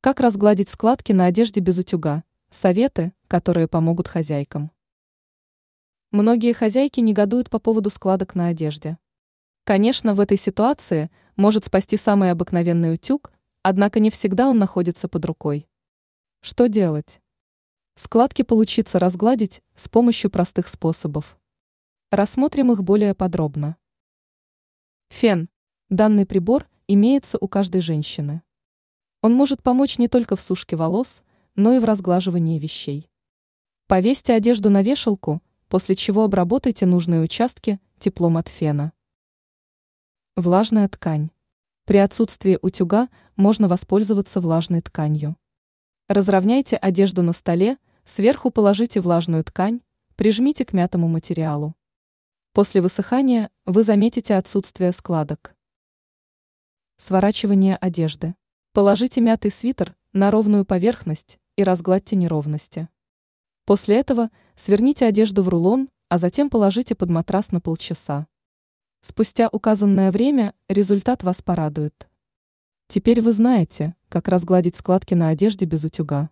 Как разгладить складки на одежде без утюга? Советы, которые помогут хозяйкам. Многие хозяйки негодуют по поводу складок на одежде. Конечно, в этой ситуации может спасти самый обыкновенный утюг, однако не всегда он находится под рукой. Что делать? Складки получится разгладить с помощью простых способов. Рассмотрим их более подробно. Фен. Данный прибор имеется у каждой женщины. Он может помочь не только в сушке волос, но и в разглаживании вещей. Повесьте одежду на вешалку, после чего обработайте нужные участки теплом от фена. Влажная ткань. При отсутствии утюга можно воспользоваться влажной тканью. Разровняйте одежду на столе, сверху положите влажную ткань, прижмите к мятому материалу. После высыхания вы заметите отсутствие складок. Сворачивание одежды. Положите мятый свитер на ровную поверхность и разгладьте неровности. После этого сверните одежду в рулон, а затем положите под матрас на полчаса. Спустя указанное время результат вас порадует. Теперь вы знаете, как разгладить складки на одежде без утюга.